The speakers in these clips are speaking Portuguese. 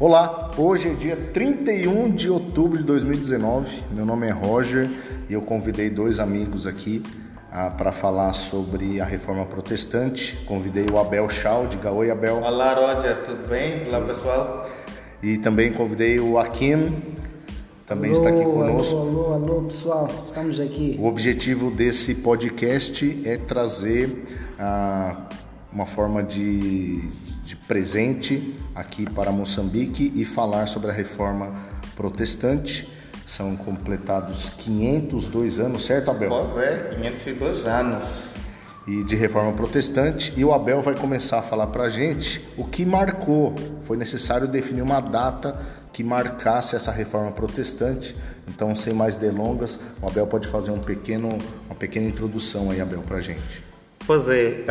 Olá, hoje é dia 31 de outubro de 2019. Meu nome é Roger e eu convidei dois amigos aqui ah, para falar sobre a reforma protestante. Convidei o Abel Schau, diga oi Abel. Olá Roger, tudo bem? Olá pessoal. E também convidei o Akim, também alô, está aqui conosco. Alô, alô, alô, pessoal, estamos aqui. O objetivo desse podcast é trazer ah, uma forma de, de presente aqui para Moçambique e falar sobre a reforma protestante. São completados 502 anos, certo, Abel? Pois é, 502 anos. E de reforma protestante. E o Abel vai começar a falar para a gente o que marcou. Foi necessário definir uma data que marcasse essa reforma protestante. Então, sem mais delongas, o Abel pode fazer um pequeno, uma pequena introdução aí, Abel, para a gente. Pois é,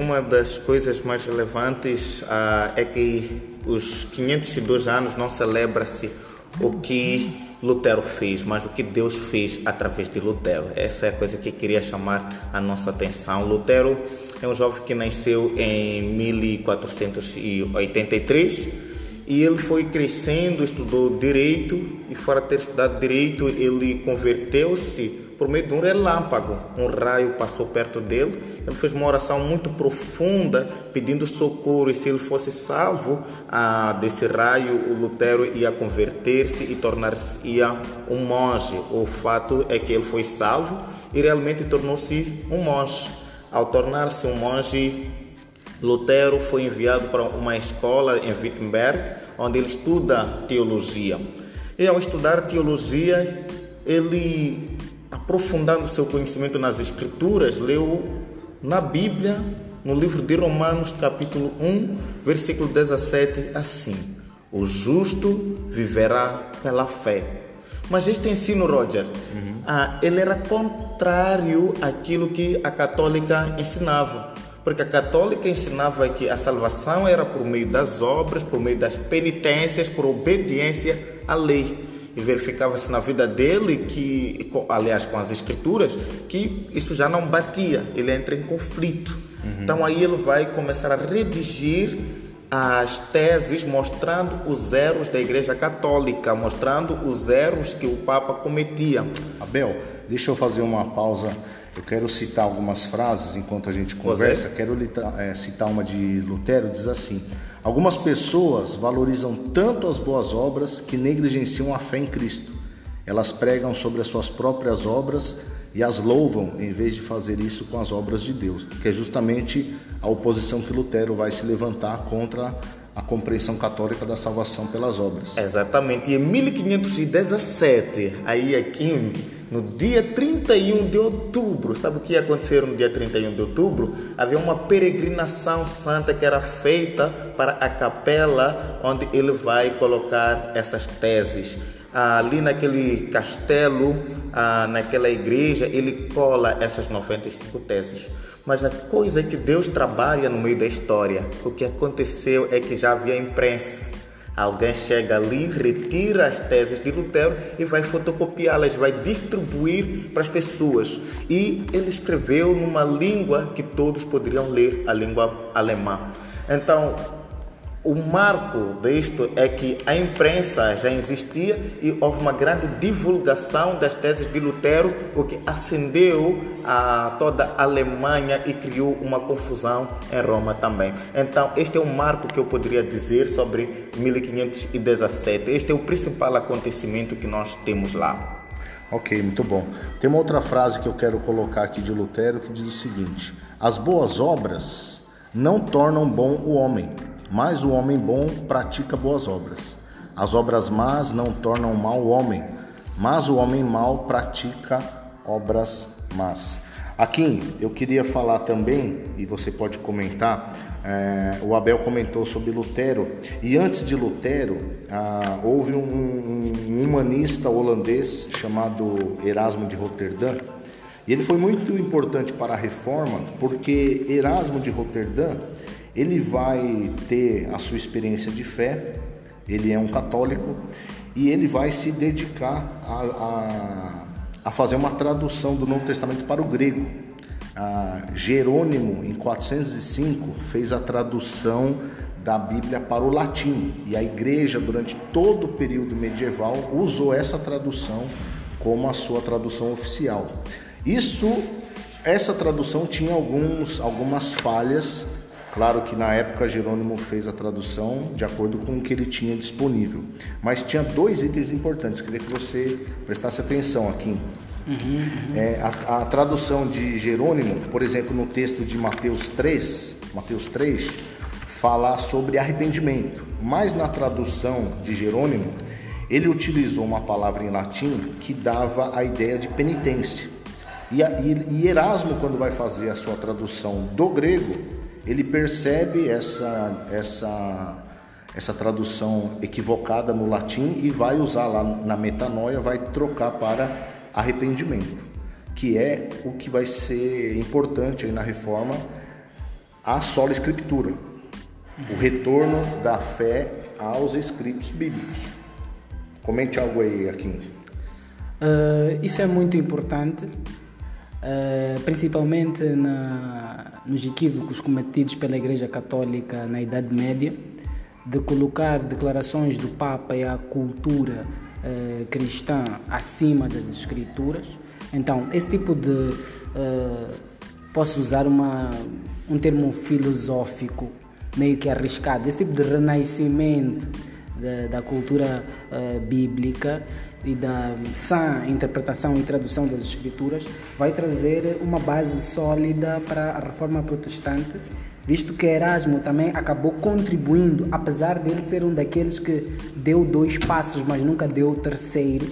uma das coisas mais relevantes ah, é que os 502 anos não celebra-se o que Lutero fez, mas o que Deus fez através de Lutero. Essa é a coisa que queria chamar a nossa atenção. Lutero é um jovem que nasceu em 1483 e ele foi crescendo, estudou direito e fora ter estudado direito, ele converteu-se por meio de um relâmpago. Um raio passou perto dele. Ele fez uma oração muito profunda, pedindo socorro. E se ele fosse salvo ah, desse raio, o Lutero ia converter-se e tornar-se um monge. O fato é que ele foi salvo e realmente tornou-se um monge. Ao tornar-se um monge, Lutero foi enviado para uma escola em Wittenberg, onde ele estuda teologia. E ao estudar teologia, ele aprofundando seu conhecimento nas Escrituras, leu na Bíblia, no livro de Romanos, capítulo 1, versículo 17, assim: O justo viverá pela fé. Mas este ensino, Roger, uhum. ah, ele era contrário àquilo que a católica ensinava. Porque a católica ensinava que a salvação era por meio das obras, por meio das penitências, por obediência à lei e verificava-se na vida dele que, aliás, com as escrituras, que isso já não batia, ele entra em conflito. Uhum. Então aí ele vai começar a redigir as teses mostrando os erros da Igreja Católica, mostrando os erros que o Papa cometia. Abel, deixa eu fazer uma pausa. Eu quero citar algumas frases enquanto a gente conversa. É. Quero é, citar uma de Lutero, diz assim: Algumas pessoas valorizam tanto as boas obras que negligenciam a fé em Cristo. Elas pregam sobre as suas próprias obras e as louvam em vez de fazer isso com as obras de Deus, que é justamente a oposição que Lutero vai se levantar contra a compreensão católica da salvação pelas obras. Exatamente. E em 1517, aí aqui no dia 31 de outubro, sabe o que ia acontecer no dia 31 de outubro? Havia uma peregrinação santa que era feita para a capela onde ele vai colocar essas teses. Ali naquele castelo, naquela igreja, ele cola essas 95 teses. Mas a coisa é que Deus trabalha no meio da história. O que aconteceu é que já havia imprensa Alguém chega ali, retira as teses de Lutero e vai fotocopiá-las, vai distribuir para as pessoas. E ele escreveu numa língua que todos poderiam ler, a língua alemã. Então, o marco disto é que a imprensa já existia e houve uma grande divulgação das teses de Lutero, o que acendeu a toda a Alemanha e criou uma confusão em Roma também. Então, este é o marco que eu poderia dizer sobre 1517. Este é o principal acontecimento que nós temos lá. Ok, muito bom. Tem uma outra frase que eu quero colocar aqui de Lutero que diz o seguinte: As boas obras não tornam bom o homem mas o homem bom pratica boas obras. As obras más não tornam mal o homem, mas o homem mau pratica obras más. Aqui eu queria falar também, e você pode comentar, é, o Abel comentou sobre Lutero, e antes de Lutero ah, houve um, um humanista holandês chamado Erasmo de Roterdã, e ele foi muito importante para a reforma, porque Erasmo de Roterdã ele vai ter a sua experiência de fé, ele é um católico e ele vai se dedicar a, a, a fazer uma tradução do Novo Testamento para o grego. Ah, Jerônimo, em 405, fez a tradução da Bíblia para o latim e a igreja, durante todo o período medieval, usou essa tradução como a sua tradução oficial. Isso, essa tradução tinha alguns, algumas falhas. Claro que na época Jerônimo fez a tradução de acordo com o que ele tinha disponível, mas tinha dois itens importantes. Queria que você prestasse atenção aqui. Uhum, uhum. É, a, a, tradução de Jerônimo, por exemplo, no texto de Mateus 3, Mateus 3, fala sobre arrependimento, mas na tradução de Jerônimo, ele utilizou uma palavra em latim que dava a ideia de penitência. E, a, e Erasmo, quando vai fazer a sua tradução do grego, ele percebe essa, essa, essa tradução equivocada no latim e vai usar lá na metanoia, vai trocar para arrependimento, que é o que vai ser importante na reforma, a sola escritura, o retorno da fé aos escritos bíblicos. Comente algo aí, Aquim. Uh, isso é muito importante, uh, principalmente na, nos equívocos cometidos pela Igreja Católica na Idade Média, de colocar declarações do Papa e a cultura uh, cristã acima das Escrituras. Então, esse tipo de. posso usar uma, um termo filosófico meio que arriscado, esse tipo de renascimento da, da cultura uh, bíblica e da sã interpretação e tradução das escrituras vai trazer uma base sólida para a reforma protestante visto que Erasmo também acabou contribuindo, apesar dele ser um daqueles que deu dois passos, mas nunca deu o terceiro,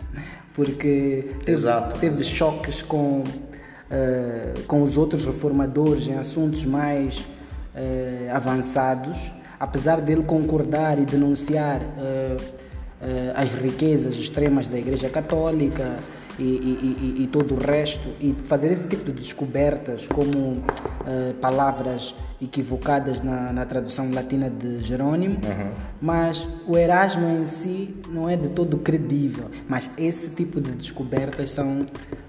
porque teve, teve choques com, uh, com os outros reformadores em assuntos mais uh, avançados. Apesar dele concordar e denunciar uh, as riquezas extremas da Igreja Católica e, e, e, e, todo o resto, e fazer esse tipo de descobertas como uh, palavras equivocadas na, na, tradução latina de Jerônimo, uhum. mas o Erasmo em si não é de todo credível, mas esse tipo de descobertas são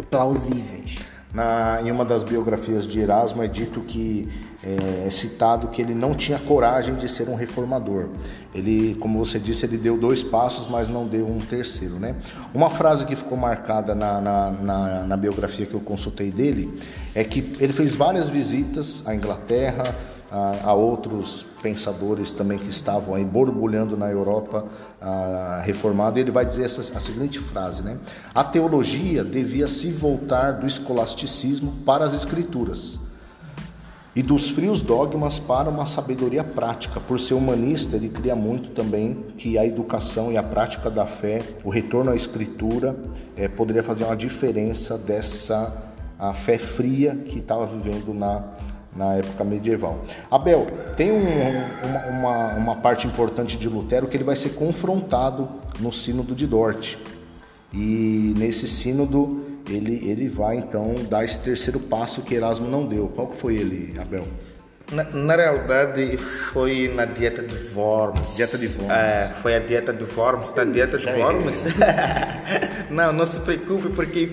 plausíveis. Na, em uma das biografias de Erasmo é dito que é, citado que ele não tinha coragem de ser um reformador. Ele, como você disse, ele deu dois passos, mas não deu um terceiro, né? Uma frase que ficou marcada na, na, na, na biografia que eu consultei dele é que ele fez várias visitas à Inglaterra, a, a outros pensadores também que estavam aí borbulhando na Europa a, reformado. Ele vai dizer essa, a seguinte frase, né? A teologia devia se voltar do escolasticismo para as escrituras e dos frios dogmas para uma sabedoria prática. Por ser humanista, ele cria muito também que a educação e a prática da fé, o retorno à escritura, é, poderia fazer uma diferença dessa a fé fria que estava vivendo na, na época medieval. Abel, tem um, uma, uma, uma, parte importante de Lutero que ele vai ser confrontado no Sínodo de Dort. E nesse sínodo ele, ele vai então dar esse terceiro passo que Erasmo não deu. Qual que foi ele, Abel? Na, na realidade, foi na dieta de Worms. Dieta de Worms. É, foi a dieta de Worms. Da dieta de Worms? não, não se preocupe, porque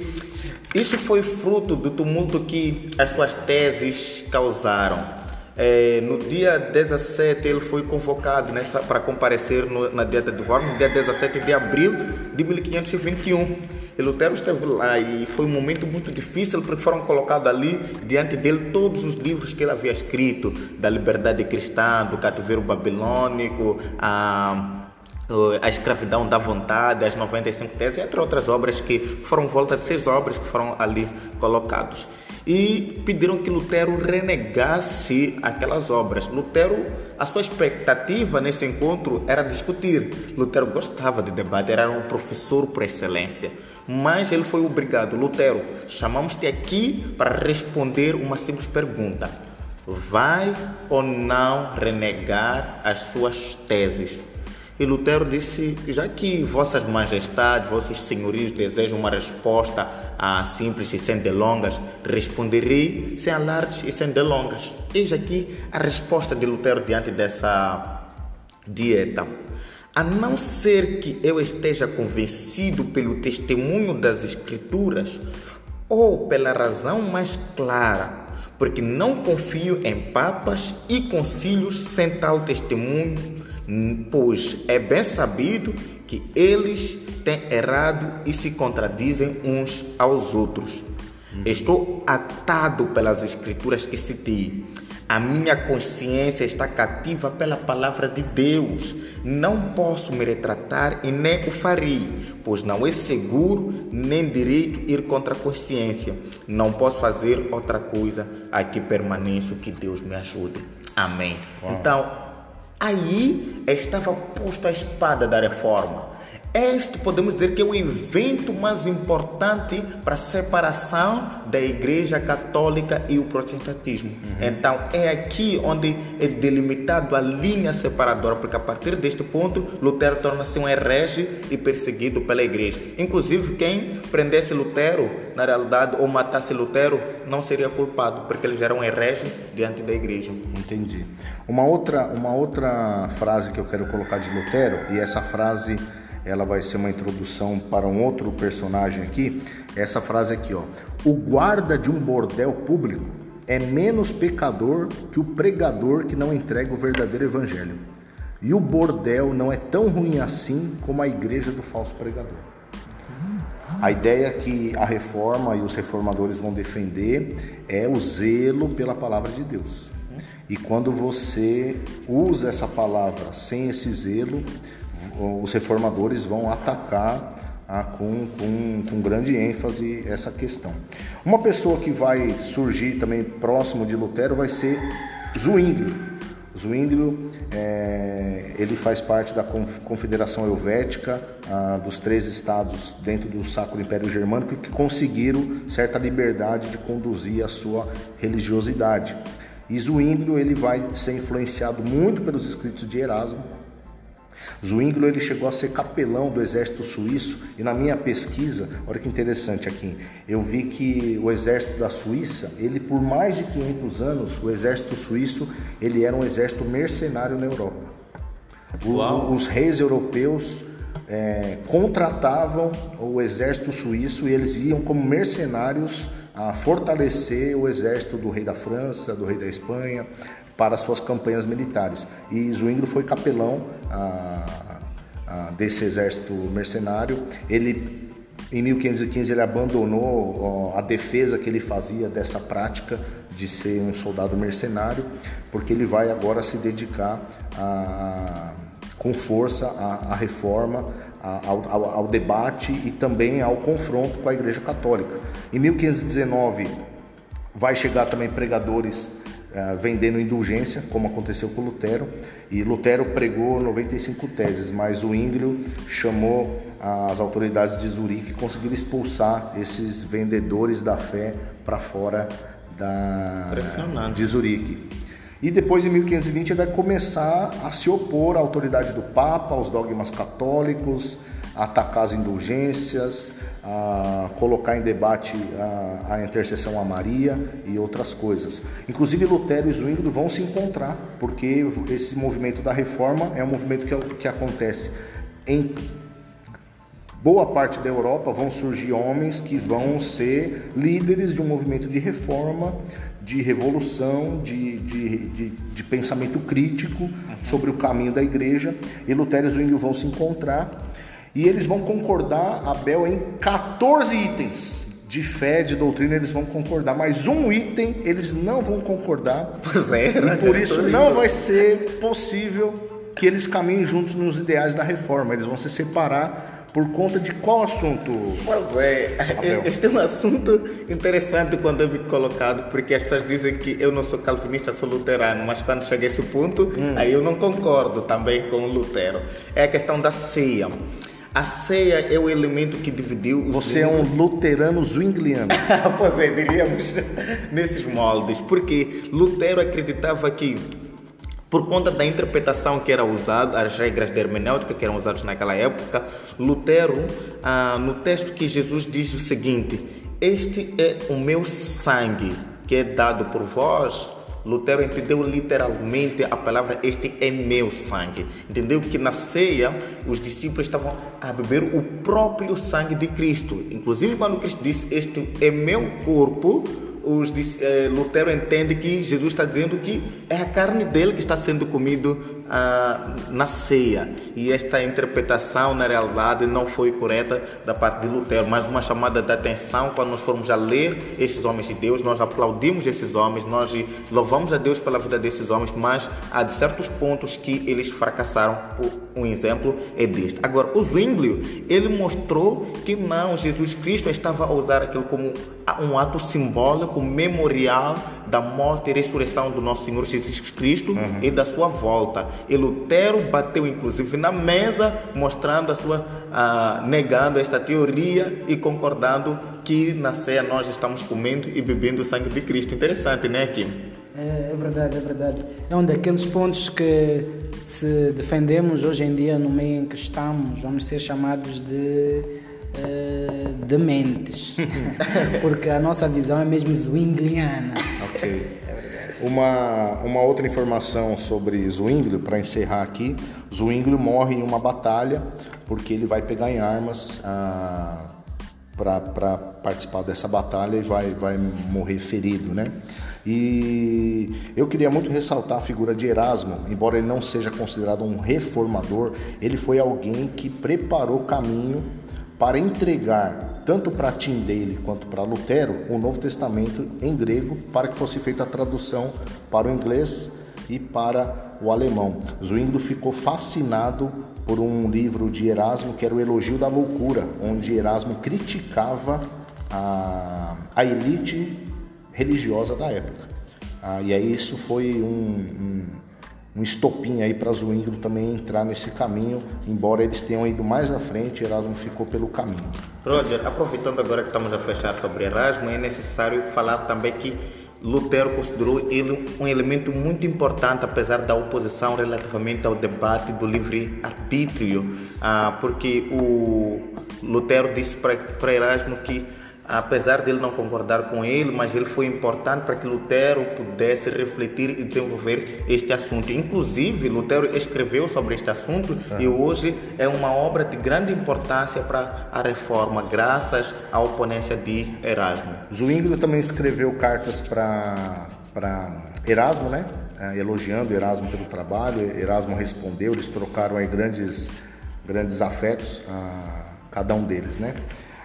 isso foi fruto do tumulto que as suas teses causaram. É, no dia 17 ele foi convocado nessa, para comparecer no, na dieta de Worms, dia 17 de abril de 1521. E Lutero esteve lá e foi um momento muito difícil porque foram colocados ali diante dele todos os livros que ele havia escrito da liberdade cristã, do cativeiro babilônico, a a escravidão da vontade, as 95 teses, entre outras obras que foram volta de seis obras que foram ali colocados e pediram que Lutero renegasse aquelas obras. Lutero, a sua expectativa nesse encontro era discutir. Lutero gostava de debate, era um professor por excelência. Mas ele foi obrigado. Lutero, chamamos-te aqui para responder uma simples pergunta. Vai ou não renegar as suas teses? E Lutero disse: já que vossas majestades, vossos senhorios desejam uma resposta ah, simples e sem delongas, responderei sem alardes e sem delongas. Eis aqui a resposta de Lutero diante dessa dieta. A não ser que eu esteja convencido pelo testemunho das Escrituras ou pela razão mais clara, porque não confio em papas e concílios sem tal testemunho, pois é bem sabido que eles têm errado e se contradizem uns aos outros. Estou atado pelas escrituras que citei a minha consciência está cativa pela palavra de Deus. Não posso me retratar e nem o farei, pois não é seguro nem direito ir contra a consciência. Não posso fazer outra coisa. Aqui permaneço, que Deus me ajude. Amém. Uau. Então, aí estava posta a espada da reforma. Este podemos dizer que é o evento mais importante para a separação da Igreja Católica e o protestantismo. Uhum. Então é aqui onde é delimitado a linha separadora, porque a partir deste ponto Lutero torna-se um herege e perseguido pela Igreja. Inclusive quem prendesse Lutero, na realidade, ou matasse Lutero, não seria culpado, porque ele já era um herege diante da Igreja. Entendi. Uma outra, uma outra frase que eu quero colocar de Lutero e essa frase ela vai ser uma introdução para um outro personagem aqui. Essa frase aqui, ó. O guarda de um bordel público é menos pecador que o pregador que não entrega o verdadeiro evangelho. E o bordel não é tão ruim assim como a igreja do falso pregador. A ideia que a reforma e os reformadores vão defender é o zelo pela palavra de Deus. E quando você usa essa palavra sem esse zelo, os reformadores vão atacar ah, com, com, com, grande ênfase essa questão. Uma pessoa que vai surgir também próximo de Lutero vai ser Zwinglio. Zwinglio é, ele faz parte da Confederação Helvética ah, dos três estados dentro do Sacro Império Germânico que conseguiram certa liberdade de conduzir a sua religiosidade. E Zwinglio ele vai ser influenciado muito pelos escritos de Erasmo, Zwinglio ele chegou a ser capelão do exército suíço e na minha pesquisa, olha que interessante aqui, eu vi que o exército da Suíça, ele por mais de 500 anos, o exército suíço, ele era um exército mercenário na Europa. O, os reis europeus é, contratavam o exército suíço e eles iam como mercenários a fortalecer o exército do rei da França, do rei da Espanha, para suas campanhas militares. E Zwingli foi capelão ah, ah, desse exército mercenário. Ele em 1515 ele abandonou a defesa que ele fazia dessa prática de ser um soldado mercenário, porque ele vai agora se dedicar a, com força à, reforma, ao, ao, ao, debate e também ao confronto com a Igreja Católica. Em 1519 vai chegar também pregadores uh, vendendo indulgência, como aconteceu com Lutero. E Lutero pregou 95 teses, mas o Ínglio chamou as autoridades de Zurique e conseguiram expulsar esses vendedores da fé para fora da, de Zurique. E depois, em 1520, ele vai começar a se opor à autoridade do Papa, aos dogmas católicos, atacar as indulgências, a colocar em debate a, a, intercessão a Maria e outras coisas. Inclusive Lutero e Zwingli vão se encontrar, porque esse movimento da reforma é um movimento que, que acontece em boa parte da Europa vão surgir homens que vão ser líderes de um movimento de reforma, de revolução, de, de, de, de pensamento crítico sobre o caminho da igreja. E Lutero e Zwingli vão se encontrar e eles vão concordar, Abel, em 14 itens de fé, de doutrina, eles vão concordar, mas um item eles não vão concordar. Pois é, e por isso não vai ser possível que eles caminhem juntos nos ideais da reforma. Eles vão se separar por conta de qual assunto? Pois é, Abel? este é um assunto interessante quando é me colocado, porque as pessoas dizem que eu não sou calvinista, sou luterano, mas quando chega a esse ponto, hum. aí eu não concordo também com o Lutero. É a questão da ceia. A ceia é o elemento que dividiu os Você é um luterano zwingliano. pois é, diríamos nesses moldes, porque Lutero acreditava que por conta da interpretação que era usada, as regras de hermenêutica que eram usadas naquela época, Lutero, ah, no texto que Jesus diz o seguinte: Este é o meu sangue que é dado por vós Lutero entendeu literalmente a palavra este é meu sangue. Entendeu que na ceia os discípulos estavam a beber o próprio sangue de Cristo. Inclusive quando Cristo disse este é meu corpo, os, eh, Lutero entende que Jesus está dizendo que é a carne dele que está sendo comido ah, na ceia. E esta interpretação, na realidade, não foi correta da parte de Lutero, mas uma chamada de atenção quando nós formos a ler esses homens de Deus, nós aplaudimos esses homens, nós louvamos a Deus pela vida desses homens, mas há de certos pontos que eles fracassaram. Um exemplo é deste. Agora, o Zwinglio, ele mostrou que não, Jesus Cristo estava a usar aquilo como um ato simbólico, memorial da morte e ressurreição do nosso Senhor Jesus Cristo uhum. e da sua volta. E Lutero bateu inclusive na mesa, mostrando a sua, uh, negando esta teoria e concordando que na ceia nós estamos comendo e bebendo o sangue de Cristo. Interessante, né, Kim? É, é verdade, é verdade. É um daqueles pontos que se defendemos hoje em dia no meio em que estamos, vamos ser chamados de uh, dementes. Porque a nossa visão é mesmo zwingliana. Ok. Uma, uma outra informação sobre Zwinglio, para encerrar aqui: Zwinglio morre em uma batalha porque ele vai pegar em armas ah, para participar dessa batalha e vai, vai morrer ferido, né? E eu queria muito ressaltar a figura de Erasmo, embora ele não seja considerado um reformador, ele foi alguém que preparou o caminho para entregar tanto para Tyndale quanto para Lutero o Novo Testamento em grego para que fosse feita a tradução para o inglês e para o alemão. Zwinglio ficou fascinado por um livro de Erasmo que era o Elogio da Loucura, onde Erasmo criticava a, a elite religiosa da época. Ah, e aí isso foi um, um um estopim aí para Zwingli também entrar nesse caminho, embora eles tenham ido mais à frente, Erasmo ficou pelo caminho. Roger, aproveitando agora que estamos a fechar sobre Erasmo, é necessário falar também que Lutero considerou ele um elemento muito importante, apesar da oposição relativamente ao debate do livre-arbítrio, ah, porque o Lutero disse para Erasmo que apesar dele não concordar com ele, mas ele foi importante para que Lutero pudesse refletir e desenvolver este assunto. Inclusive, Lutero escreveu sobre este assunto e hoje é uma obra de grande importância para a reforma, graças à oponência de Erasmo. Zwinglio também escreveu cartas para para Erasmo, né? É, elogiando Erasmo pelo trabalho. Erasmo respondeu, eles trocaram aí grandes grandes afetos a cada um deles, né?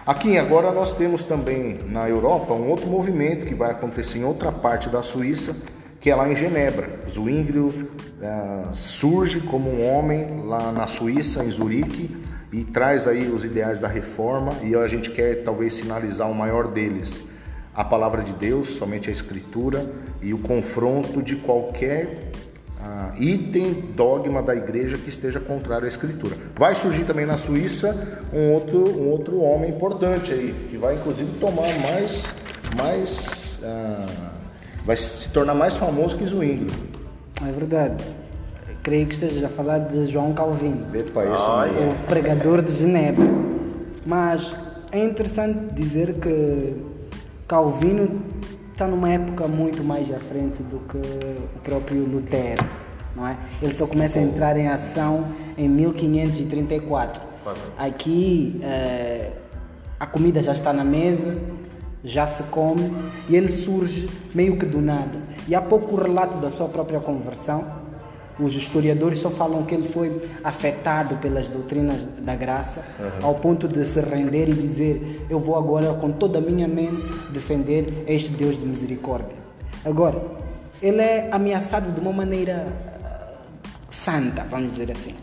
Aqui agora nós temos também na Europa um outro movimento que vai acontecer em outra parte da Suíça, que é lá em Genebra. Zwinglio uh, surge como um homem lá na Suíça, em Zurique, e traz aí os ideais da reforma e a gente quer talvez sinalizar o maior deles, a palavra de Deus, somente a escritura e o confronto de qualquer ah, item, dogma da igreja que esteja contrário à escritura. Vai surgir também na Suíça um outro, um outro homem importante aí, que vai inclusive tomar mais, mais ah, vai se tornar mais famoso que Zwingli. É verdade. Creio que esteja a falar de João Calvino, Epa, esse o pregador de Genebra. Mas é interessante dizer que Calvino está numa época muito mais à frente do que o próprio Lutero, não é? Ele só começa a entrar em ação em 1534. Aqui eh, a comida já está na mesa, já se come e ele surge meio que do nada. E há pouco relato da sua própria conversão os historiadores só falam que ele foi afetado pelas doutrinas da graça, uhum. ao ponto de se render e dizer: Eu vou agora, com toda a minha mente, defender este Deus de misericórdia. Agora, ele é ameaçado de uma maneira uh, santa, vamos dizer assim.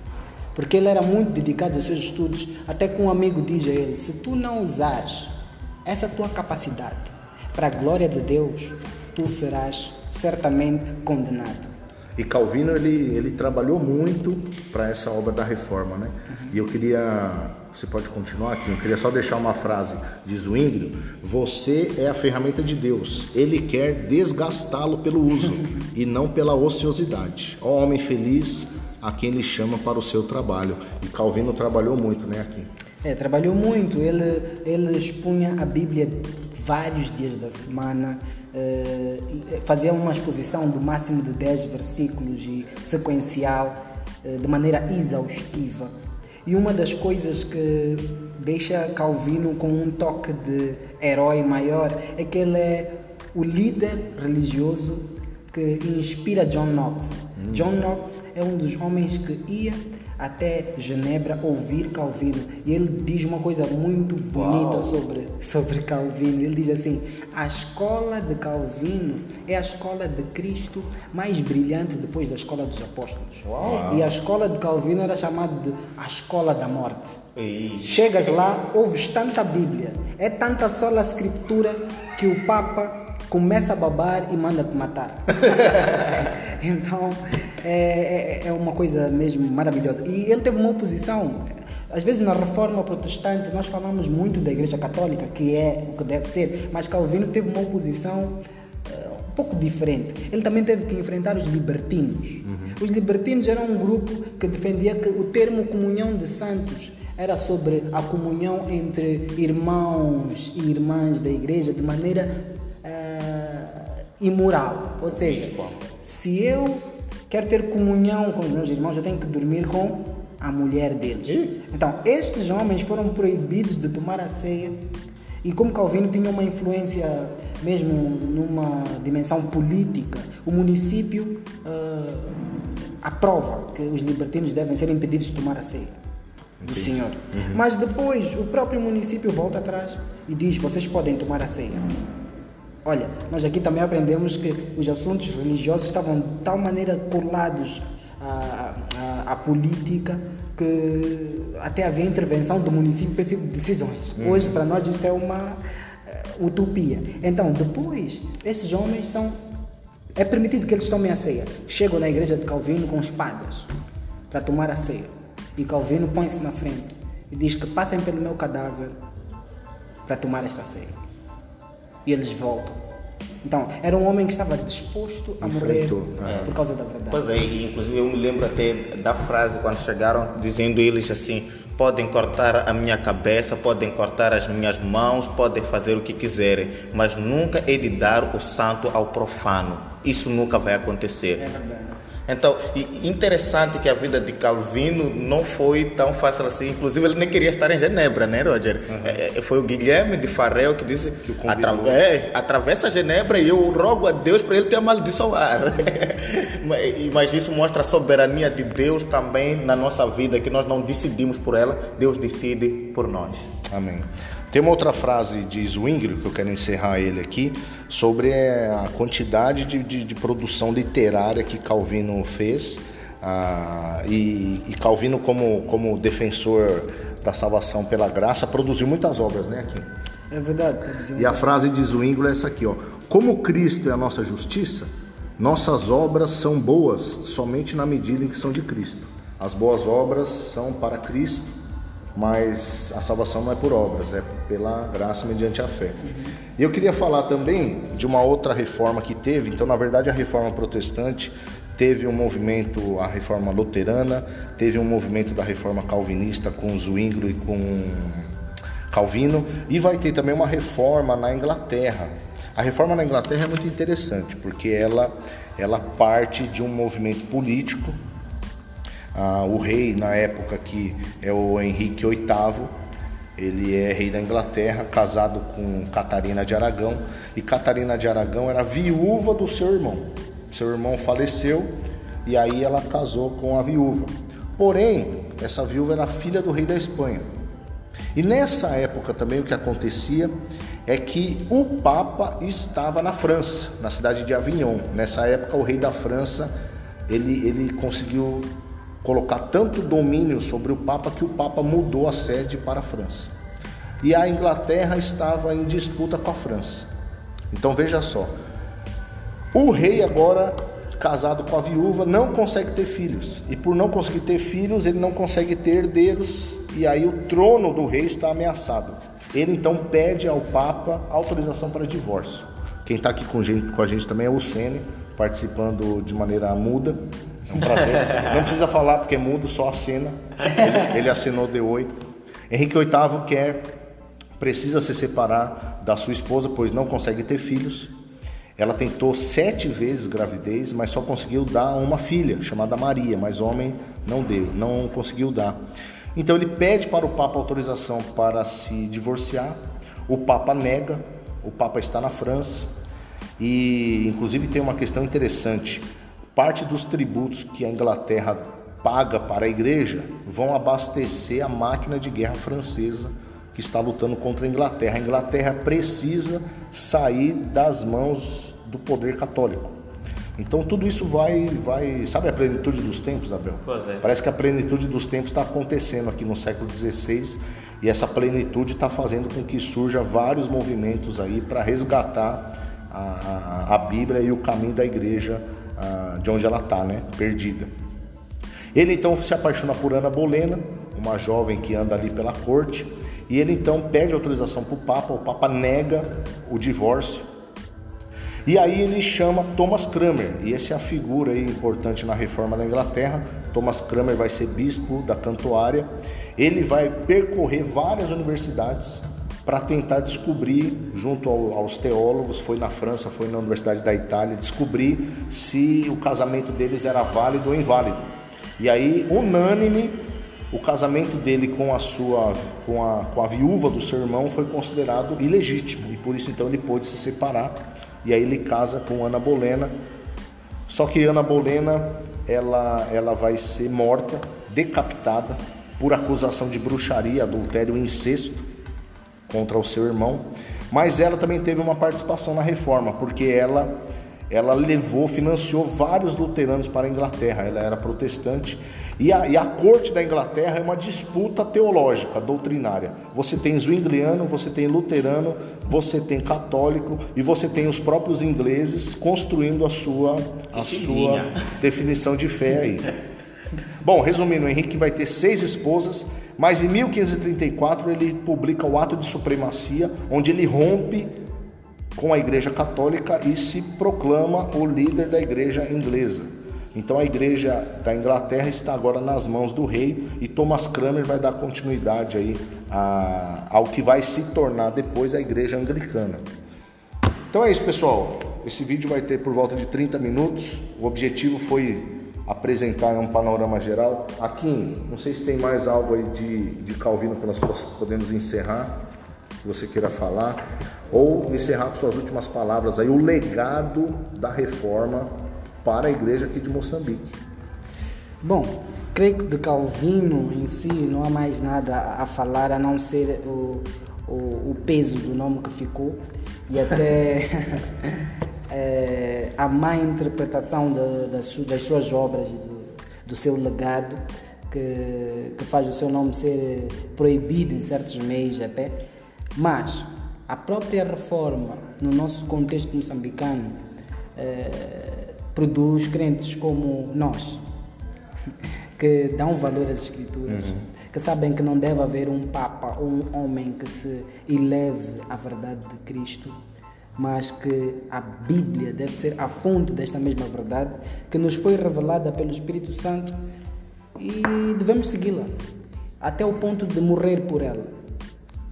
Porque ele era muito dedicado aos seus estudos, até que um amigo diz a ele: Se tu não usares essa tua capacidade para a glória de Deus, tu serás certamente condenado. E Calvino ele, ele trabalhou muito para essa obra da reforma, né? Uhum. E eu queria, você pode continuar aqui, eu queria só deixar uma frase de Zwinglio: Você é a ferramenta de Deus, Ele quer desgastá-lo pelo uso e não pela ociosidade. Ó homem feliz a quem ele chama para o seu trabalho. E Calvino trabalhou muito, né, aqui. É, trabalhou muito. Ele, ele expunha a Bíblia vários dias da semana, eh, fazia uma exposição do máximo de 10 versículos e sequencial, eh, de maneira exaustiva. E uma das coisas que deixa Calvino com um toque de herói maior é que ele é o líder religioso que inspira John Knox. Hum. John Knox é um dos homens que ia até Genebra ouvir Calvino. E ele diz uma coisa muito bonita sobre, sobre Calvino. Ele diz assim: a escola de Calvino é a escola de Cristo mais brilhante depois da escola dos apóstolos. Uau. E a escola de Calvino era chamada de a escola da morte. Ixi. Chegas lá, ouves tanta Bíblia, é tanta sola escritura que o Papa começa a babar e manda-te matar. então, é, é, é, uma coisa mesmo maravilhosa. E ele teve uma oposição. Às vezes na reforma protestante nós falamos muito da igreja católica, que é o que deve ser, mas Calvino teve uma oposição uh, um pouco diferente. Ele também teve que enfrentar os libertinos. Uhum. Os libertinos eram um grupo que defendia que o termo comunhão de santos era sobre a comunhão entre irmãos e irmãs da igreja de maneira imoral. Ou seja, se eu quero ter comunhão com os meus irmãos, eu tenho que dormir com a mulher deles. Então, estes homens foram proibidos de tomar a ceia. E como Calvino tinha uma influência mesmo numa dimensão política, o município uh, aprova que os libertinos devem ser impedidos de tomar a ceia do Senhor. Uhum. Mas depois o próprio município volta atrás e diz: vocês podem tomar a ceia. Olha, nós aqui também aprendemos que os assuntos religiosos estavam de tal maneira colados à, à, à política que até havia intervenção do município para decisões. Uhum. Hoje, para nós, isto é uma uh, utopia. Então, depois, esses homens são. É permitido que eles tomem a ceia. Chegam na igreja de Calvino com espadas para tomar a ceia. E Calvino põe-se na frente e diz que passem pelo meu cadáver para tomar esta ceia e eles voltam. Então, era um homem que estava disposto a morrer é. por causa da verdade. Pois é, inclusive eu me lembro até da frase quando chegaram, dizendo eles assim: podem cortar a minha cabeça, podem cortar as minhas mãos, podem fazer o que quiserem, mas nunca é de dar o santo ao profano. Isso nunca vai acontecer. É verdade. Então, interessante que a vida de Calvino não foi tão fácil assim. Inclusive, ele nem queria estar em Genebra, né, Roger? Uhum. É, foi o Guilherme de Farrell que disse: que atra é, atravessa Genebra e eu rogo a Deus para ele ter amaldiçoado. Mas isso mostra a soberania de Deus também na nossa vida, que nós não decidimos por ela, Deus decide por nós. Amém. Tem uma outra frase de Zwingli, que eu quero encerrar ele aqui, sobre é, a quantidade de, de, de produção literária que Calvino fez. Ah, e, e, Calvino, como, como defensor da salvação pela graça, produziu muitas obras, né, aqui. É verdade. E a frase de Zwingli é essa aqui, ó. Como Cristo é a nossa justiça, nossas obras são boas somente na medida em que são de Cristo. As boas obras são para Cristo mas a salvação não é por obras, é pela graça mediante a fé. E eu queria falar também de uma outra reforma que teve, então na verdade a reforma protestante teve um movimento, a reforma luterana, teve um movimento da reforma calvinista com Zwingli e com Calvino, e vai ter também uma reforma na Inglaterra. A reforma na Inglaterra é muito interessante, porque ela, ela parte de um movimento político ah, o rei na época que é o Henrique VIII, ele é rei da Inglaterra, casado com Catarina de Aragão, e Catarina de Aragão era viúva do seu irmão. Seu irmão faleceu e aí ela casou com a viúva. Porém, essa viúva era filha do rei da Espanha. E nessa época também o que acontecia é que o Papa estava na França, na cidade de Avignon. Nessa época o rei da França ele, ele conseguiu colocar tanto domínio sobre o Papa que o Papa mudou a sede para a França. E a Inglaterra estava em disputa com a França. Então veja só, o rei agora casado com a viúva não consegue ter filhos e por não conseguir ter filhos ele não consegue ter herdeiros e aí o trono do rei está ameaçado. Ele então pede ao Papa autorização para divórcio. Quem está aqui com, gente, com a gente também é o Sene, participando de maneira muda. É um prazer. Não precisa falar porque é mudo, só assina. Ele, ele assinou de oi. Henrique VIII quer, precisa se separar da sua esposa, pois não consegue ter filhos. Ela tentou sete vezes gravidez, mas só conseguiu dar uma filha chamada Maria, mas homem não deu, não conseguiu dar. Então ele pede para o Papa autorização para se divorciar. O Papa nega. O Papa está na França e, inclusive, tem uma questão interessante. Parte dos tributos que a Inglaterra paga para a Igreja vão abastecer a máquina de guerra francesa que está lutando contra a Inglaterra. A Inglaterra precisa sair das mãos do poder católico. Então tudo isso vai, vai, sabe a plenitude dos tempos, Abel? É. Parece que a plenitude dos tempos está acontecendo aqui no século XVI e essa plenitude está fazendo com que surja vários movimentos aí para resgatar a, a, a, Bíblia e o caminho da igreja de onde ela está, né? Perdida. Ele então se apaixona por Ana Bolena, uma jovem que anda ali pela corte, e ele então pede autorização para o Papa, o Papa nega o divórcio. E aí ele chama Thomas Cranmer, e essa é a figura aí importante na reforma da Inglaterra. Thomas Cranmer vai ser bispo da Cantuária. Ele vai percorrer várias universidades para tentar descobrir, junto aos teólogos, foi na França, foi na Universidade da Itália, descobrir se o casamento deles era válido ou inválido. E aí, unânime, o casamento dele com a sua com a, com a viúva do seu irmão foi considerado ilegítimo e por isso então ele pôde se separar e aí ele casa com Ana Bolena. Só que Ana Bolena ela ela vai ser morta, decapitada por acusação de bruxaria, adultério e incesto contra o seu irmão. Mas ela também teve uma participação na reforma, porque ela ela levou, financiou vários luteranos para a Inglaterra. Ela era protestante e a, e a, corte da Inglaterra é uma disputa teológica, doutrinária. Você tem zwingliano, você tem luterano, você tem católico e você tem os próprios ingleses construindo a sua, a sua definição de fé aí. Bom, resumindo, o Henrique vai ter seis esposas, mas em 1534 ele publica o Ato de Supremacia, onde ele rompe com a Igreja Católica e se proclama o líder da Igreja inglesa. Então a igreja da Inglaterra está agora nas mãos do rei e Thomas Cranmer vai dar continuidade aí a, ao que vai se tornar depois a igreja anglicana. Então é isso, pessoal. Esse vídeo vai ter por volta de 30 minutos. O objetivo foi apresentar um panorama geral. Aqui, não sei se tem mais algo aí de, de Calvino que nós podemos encerrar, que você queira falar, ou encerrar com suas últimas palavras aí, o legado da reforma para a igreja aqui de Moçambique. Bom, creio que de Calvino em si não há mais nada a falar a não ser o, o, o peso do nome que ficou e até é, a má interpretação de, das, das, suas obras e do, do seu legado que, que, faz o seu nome ser proibido em certos meios até. Mas a própria reforma no nosso contexto moçambicano é, produz crentes como nós, que dão valor às Escrituras, uhum. que sabem que não deve haver um Papa ou um homem que se eleve à verdade de Cristo, mas que a Bíblia deve ser a fonte desta mesma verdade que nos foi revelada pelo Espírito Santo e devemos segui-la até o ponto de morrer por ela.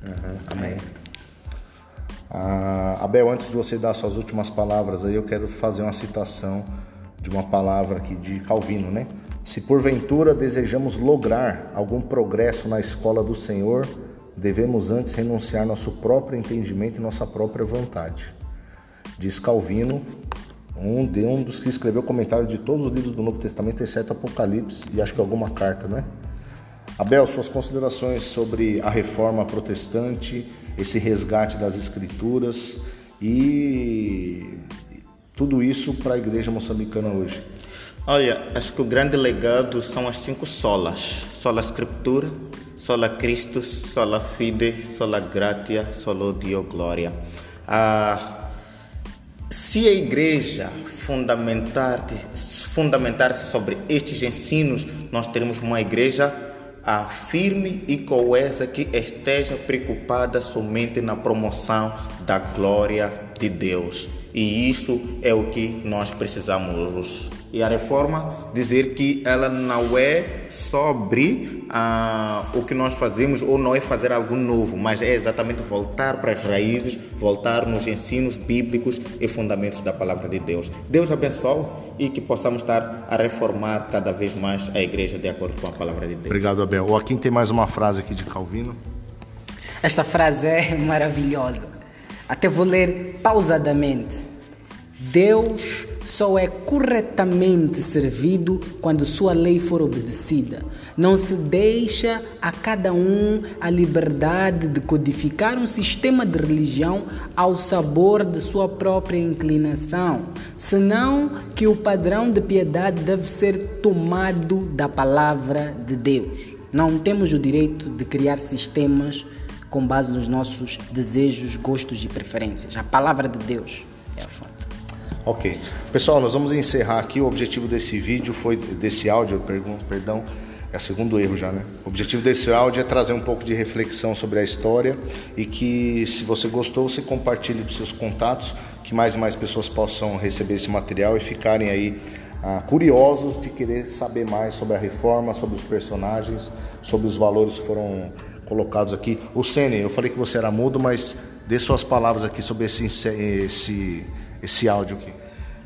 Uhum. Amém. Ah, Abel, antes de você dar suas últimas palavras aí, eu quero fazer uma citação de uma palavra aqui de Calvino, né? Se porventura desejamos lograr algum progresso na escola do Senhor, devemos antes renunciar nosso próprio entendimento e nossa própria vontade. Diz Calvino, um, de, um dos que escreveu comentário de todos os livros do Novo Testamento, exceto Apocalipse e acho que alguma carta, né? Abel, suas considerações sobre a reforma protestante esse resgate das escrituras e tudo isso para a igreja moçambicana hoje? Olha, acho que o grande legado são as cinco solas: sola Scriptura, sola Christus, sola Fide, sola Gratia, solo Dio Glória. Ah, se a igreja fundamentar-se fundamentar sobre estes ensinos, nós teremos uma igreja a firme e coesa que esteja preocupada somente na promoção da glória de Deus. E isso é o que nós precisamos. E a reforma dizer que ela não é sobre ah, o que nós fazemos ou não é fazer algo novo, mas é exatamente voltar para as raízes, voltar nos ensinos bíblicos e fundamentos da palavra de Deus. Deus abençoe e que possamos estar a reformar cada vez mais a igreja de acordo com a palavra de Deus. Obrigado, Abel. O Aquim tem mais uma frase aqui de Calvino. Esta frase é maravilhosa. Até vou ler pausadamente. Deus só é corretamente servido quando sua lei for obedecida. Não se deixa a cada um a liberdade de codificar um sistema de religião ao sabor de sua própria inclinação, senão que o padrão de piedade deve ser tomado da palavra de Deus. Não temos o direito de criar sistemas com base nos nossos desejos, gostos e preferências. A palavra de Deus é a fonte. Ok. Pessoal, nós vamos encerrar aqui. O objetivo desse vídeo foi, desse áudio, perdão, é o segundo erro já, né? O objetivo desse áudio é trazer um pouco de reflexão sobre a história e que, se você gostou, você compartilhe para seus contatos, que mais e mais pessoas possam receber esse material e ficarem aí ah, curiosos de querer saber mais sobre a reforma, sobre os personagens, sobre os valores que foram colocados aqui. O Sene, eu falei que você era mudo, mas dê suas palavras aqui sobre esse, esse esse áudio aqui?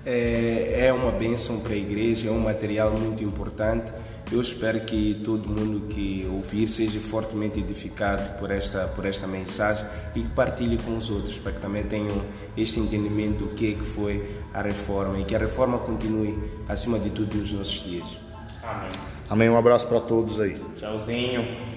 É, é uma bênção para a igreja, é um material muito importante. Eu espero que todo mundo que ouvir seja fortemente edificado por esta, por esta mensagem e que partilhe com os outros, para que também tenham este entendimento do que é que foi a reforma e que a reforma continue, acima de tudo, nos nossos dias. Amém. Amém. Um abraço para todos aí. Tchauzinho.